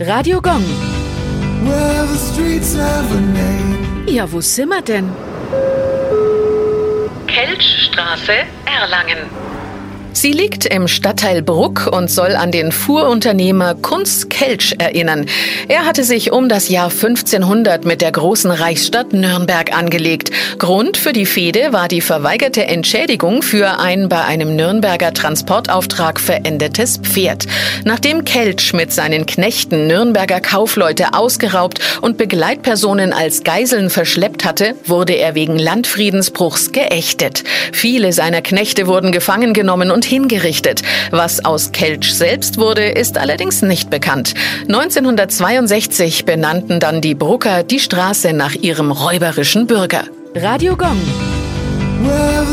Radio Gong. Well, the streets have a name. Ja, wo sind wir denn? Kelchstraße, Erlangen. Sie liegt im Stadtteil Bruck und soll an den Fuhrunternehmer Kunz Kelch erinnern. Er hatte sich um das Jahr 1500 mit der großen Reichsstadt Nürnberg angelegt. Grund für die Fehde war die verweigerte Entschädigung für ein bei einem Nürnberger Transportauftrag verendetes Pferd. Nachdem Kelch mit seinen Knechten Nürnberger Kaufleute ausgeraubt und Begleitpersonen als Geiseln verschleppt hatte, wurde er wegen Landfriedensbruchs geächtet. Viele seiner Knechte wurden gefangen genommen und und hingerichtet. Was aus Kelch selbst wurde, ist allerdings nicht bekannt. 1962 benannten dann die Brucker die Straße nach ihrem räuberischen Bürger. Radio Gong. Well,